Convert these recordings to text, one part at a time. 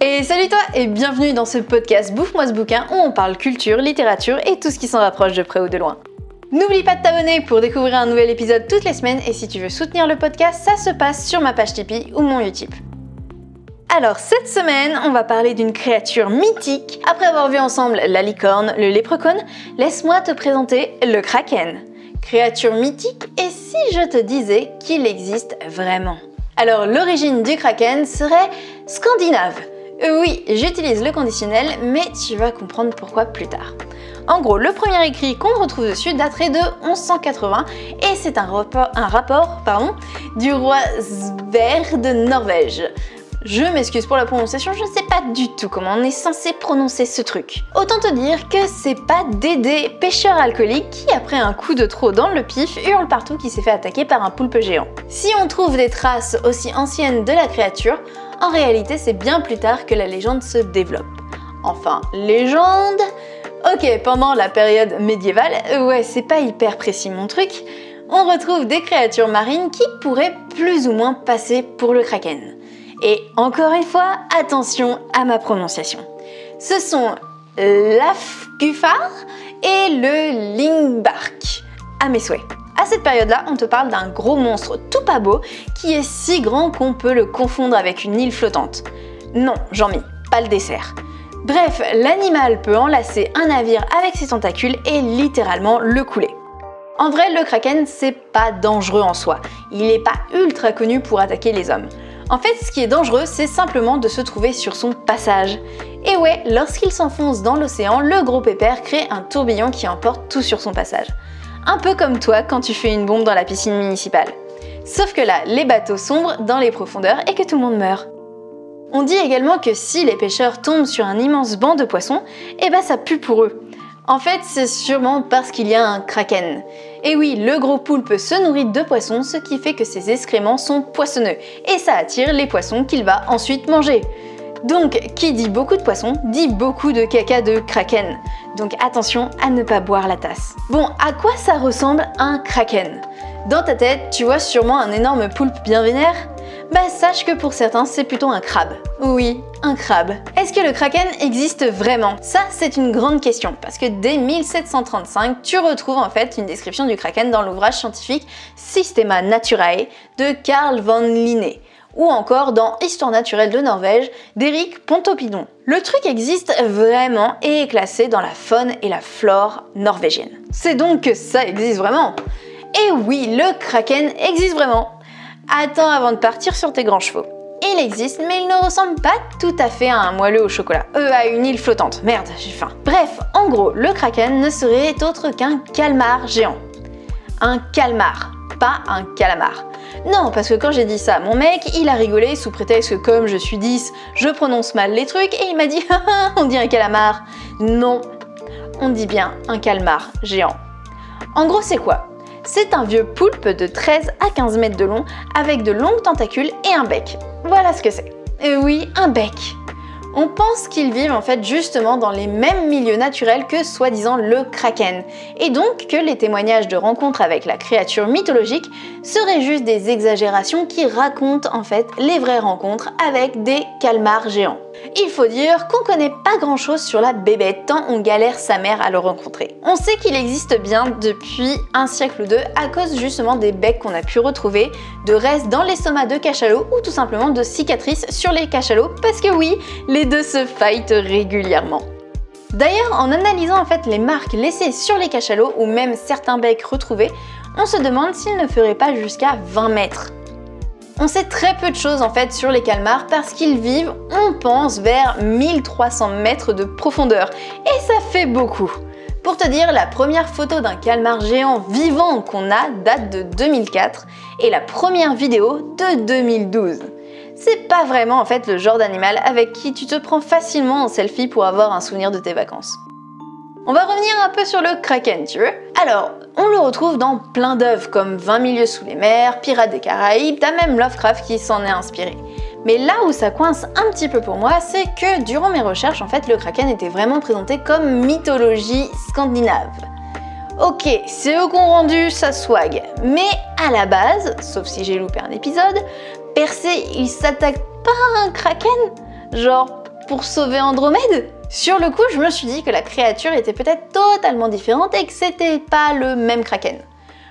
Et salut toi et bienvenue dans ce podcast Bouffe-moi ce bouquin où on parle culture, littérature et tout ce qui s'en rapproche de près ou de loin. N'oublie pas de t'abonner pour découvrir un nouvel épisode toutes les semaines et si tu veux soutenir le podcast, ça se passe sur ma page Tipeee ou mon Utip. Alors cette semaine, on va parler d'une créature mythique. Après avoir vu ensemble la licorne, le léprechaun, laisse-moi te présenter le kraken. Créature mythique et si je te disais qu'il existe vraiment Alors l'origine du kraken serait scandinave. Euh, oui, j'utilise le conditionnel, mais tu vas comprendre pourquoi plus tard. En gros, le premier écrit qu'on retrouve dessus daterait de 1180 et c'est un, rapport, un rapport pardon, du roi Sverre de Norvège. Je m'excuse pour la prononciation, je ne sais pas du tout comment on est censé prononcer ce truc. Autant te dire que c'est pas Dédé, pêcheur alcoolique, qui après un coup de trop dans le pif hurle partout qu'il s'est fait attaquer par un poulpe géant. Si on trouve des traces aussi anciennes de la créature, en réalité, c'est bien plus tard que la légende se développe. Enfin, légende? Ok, pendant la période médiévale, ouais, c'est pas hyper précis mon truc, on retrouve des créatures marines qui pourraient plus ou moins passer pour le kraken. Et encore une fois, attention à ma prononciation. Ce sont l'Afgufar et le Lingbark, à mes souhaits. À cette période-là, on te parle d'un gros monstre tout pas beau qui est si grand qu'on peut le confondre avec une île flottante. Non, Jean-Mi, pas le dessert. Bref, l'animal peut enlacer un navire avec ses tentacules et littéralement le couler. En vrai, le kraken, c'est pas dangereux en soi. Il n'est pas ultra connu pour attaquer les hommes. En fait, ce qui est dangereux, c'est simplement de se trouver sur son passage. Et ouais, lorsqu'il s'enfonce dans l'océan, le gros pépère crée un tourbillon qui emporte tout sur son passage. Un peu comme toi quand tu fais une bombe dans la piscine municipale. Sauf que là, les bateaux sombrent dans les profondeurs et que tout le monde meurt. On dit également que si les pêcheurs tombent sur un immense banc de poissons, eh ben ça pue pour eux. En fait, c'est sûrement parce qu'il y a un kraken. Et oui, le gros poulpe se nourrit de poissons, ce qui fait que ses excréments sont poissonneux, et ça attire les poissons qu'il va ensuite manger. Donc, qui dit beaucoup de poissons, dit beaucoup de caca de kraken. Donc attention à ne pas boire la tasse. Bon, à quoi ça ressemble un kraken? Dans ta tête, tu vois sûrement un énorme poulpe bien vénère? Bah sache que pour certains c'est plutôt un crabe. Oui, un crabe. Est-ce que le kraken existe vraiment? Ça c'est une grande question parce que dès 1735 tu retrouves en fait une description du kraken dans l'ouvrage scientifique Systema Naturae de Carl von Linné ou encore dans Histoire naturelle de Norvège d'Eric Pontopidon. Le truc existe vraiment et est classé dans la faune et la flore norvégienne. C'est donc que ça existe vraiment? Et oui, le kraken existe vraiment. Attends avant de partir sur tes grands chevaux. Il existe, mais il ne ressemble pas tout à fait à un moelleux au chocolat. Euh, à une île flottante. Merde, j'ai faim. Bref, en gros, le kraken ne serait autre qu'un calmar géant. Un calmar, pas un calamar. Non, parce que quand j'ai dit ça, mon mec, il a rigolé sous prétexte que comme je suis 10, je prononce mal les trucs et il m'a dit on dit un calamar. Non, on dit bien un calmar géant. En gros, c'est quoi? C'est un vieux poulpe de 13 à 15 mètres de long avec de longues tentacules et un bec. Voilà ce que c'est. Et oui, un bec. On pense qu'ils vivent en fait justement dans les mêmes milieux naturels que soi-disant le kraken, et donc que les témoignages de rencontres avec la créature mythologique seraient juste des exagérations qui racontent en fait les vraies rencontres avec des calmars géants. Il faut dire qu'on connaît pas grand chose sur la bébête tant on galère sa mère à le rencontrer. On sait qu'il existe bien depuis un siècle ou deux à cause justement des becs qu'on a pu retrouver, de restes dans l'estomac de cachalots ou tout simplement de cicatrices sur les cachalots parce que oui, les deux se fightent régulièrement. D'ailleurs, en analysant en fait les marques laissées sur les cachalots ou même certains becs retrouvés, on se demande s'ils ne feraient pas jusqu'à 20 mètres. On sait très peu de choses en fait sur les calmars parce qu'ils vivent, on pense, vers 1300 mètres de profondeur. Et ça fait beaucoup. Pour te dire, la première photo d'un calmar géant vivant qu'on a date de 2004 et la première vidéo de 2012. C'est pas vraiment en fait le genre d'animal avec qui tu te prends facilement en selfie pour avoir un souvenir de tes vacances. On va revenir un peu sur le kraken, tu veux? Alors, on le retrouve dans plein d'œuvres comme 20 milieux sous les mers, Pirates des Caraïbes, t'as même Lovecraft qui s'en est inspiré. Mais là où ça coince un petit peu pour moi, c'est que durant mes recherches, en fait, le kraken était vraiment présenté comme mythologie scandinave. Ok, c'est eux qu'on rendu sa swag, mais à la base, sauf si j'ai loupé un épisode, Percé, il s'attaque pas à un kraken? Genre pour sauver Andromède? Sur le coup, je me suis dit que la créature était peut-être totalement différente et que c'était pas le même kraken.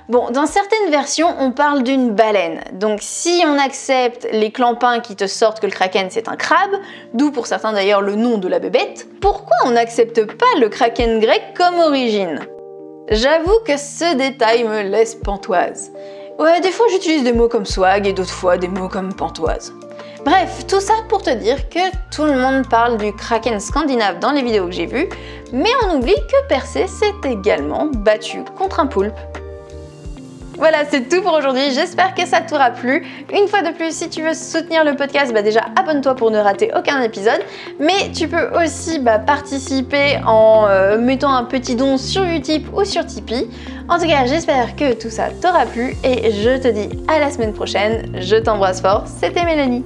Bon, dans certaines versions, on parle d'une baleine. Donc si on accepte les clampins qui te sortent que le kraken c'est un crabe, d'où pour certains d'ailleurs le nom de la bébête, pourquoi on n'accepte pas le kraken grec comme origine? J'avoue que ce détail me laisse pantoise. Ouais, des fois j'utilise des mots comme swag et d'autres fois des mots comme pantoise. Bref, tout ça pour te dire que tout le monde parle du kraken scandinave dans les vidéos que j'ai vues, mais on oublie que Persée s'est également battu contre un poulpe voilà, c'est tout pour aujourd'hui. J'espère que ça t'aura plu. Une fois de plus, si tu veux soutenir le podcast, bah déjà abonne-toi pour ne rater aucun épisode. Mais tu peux aussi bah, participer en euh, mettant un petit don sur Utip ou sur Tipeee. En tout cas, j'espère que tout ça t'aura plu et je te dis à la semaine prochaine. Je t'embrasse fort. C'était Mélanie.